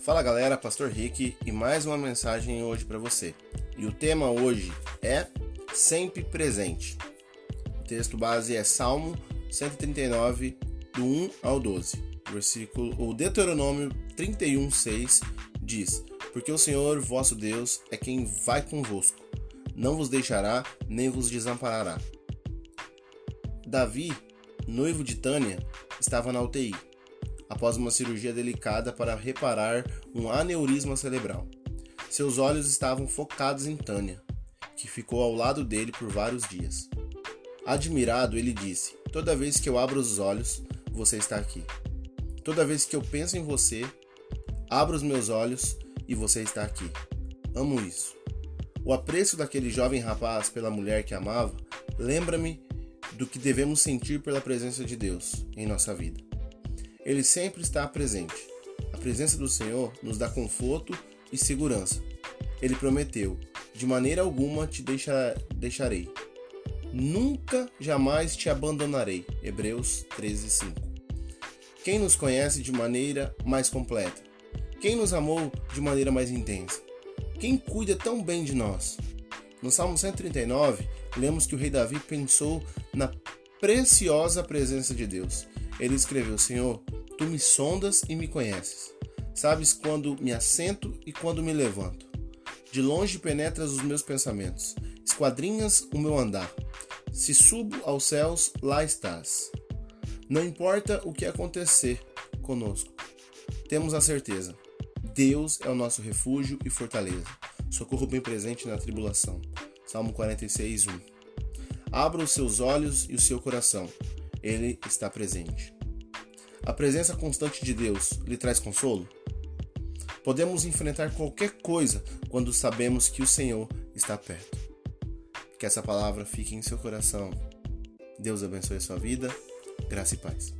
Fala galera, Pastor Rick e mais uma mensagem hoje para você. E o tema hoje é sempre presente. O texto base é Salmo 139, do 1 ao 12. O versículo, o Deuteronômio 31:6 diz: Porque o Senhor, vosso Deus, é quem vai convosco, não vos deixará nem vos desamparará. Davi, noivo de Tânia, estava na UTI após uma cirurgia delicada para reparar um aneurisma cerebral. Seus olhos estavam focados em Tânia, que ficou ao lado dele por vários dias. Admirado, ele disse: Toda vez que eu abro os olhos, você está aqui. Toda vez que eu penso em você, abro os meus olhos e você está aqui. Amo isso. O apreço daquele jovem rapaz pela mulher que amava lembra-me do que devemos sentir pela presença de Deus em nossa vida. Ele sempre está presente. A presença do Senhor nos dá conforto e segurança. Ele prometeu: De maneira alguma te deixar, deixarei. Nunca, jamais te abandonarei. Hebreus 13:5. Quem nos conhece de maneira mais completa? Quem nos amou de maneira mais intensa? Quem cuida tão bem de nós? No Salmo 139, lemos que o rei Davi pensou na preciosa presença de Deus. Ele escreveu: Senhor, tu me sondas e me conheces. Sabes quando me assento e quando me levanto. De longe penetras os meus pensamentos, esquadrinhas o meu andar. Se subo aos céus, lá estás. Não importa o que acontecer conosco, temos a certeza: Deus é o nosso refúgio e fortaleza, socorro bem presente na tribulação. Salmo 46, 1. Abra os seus olhos e o seu coração, ele está presente. A presença constante de Deus lhe traz consolo? Podemos enfrentar qualquer coisa quando sabemos que o Senhor está perto. Que essa palavra fique em seu coração. Deus abençoe a sua vida. Graça e paz.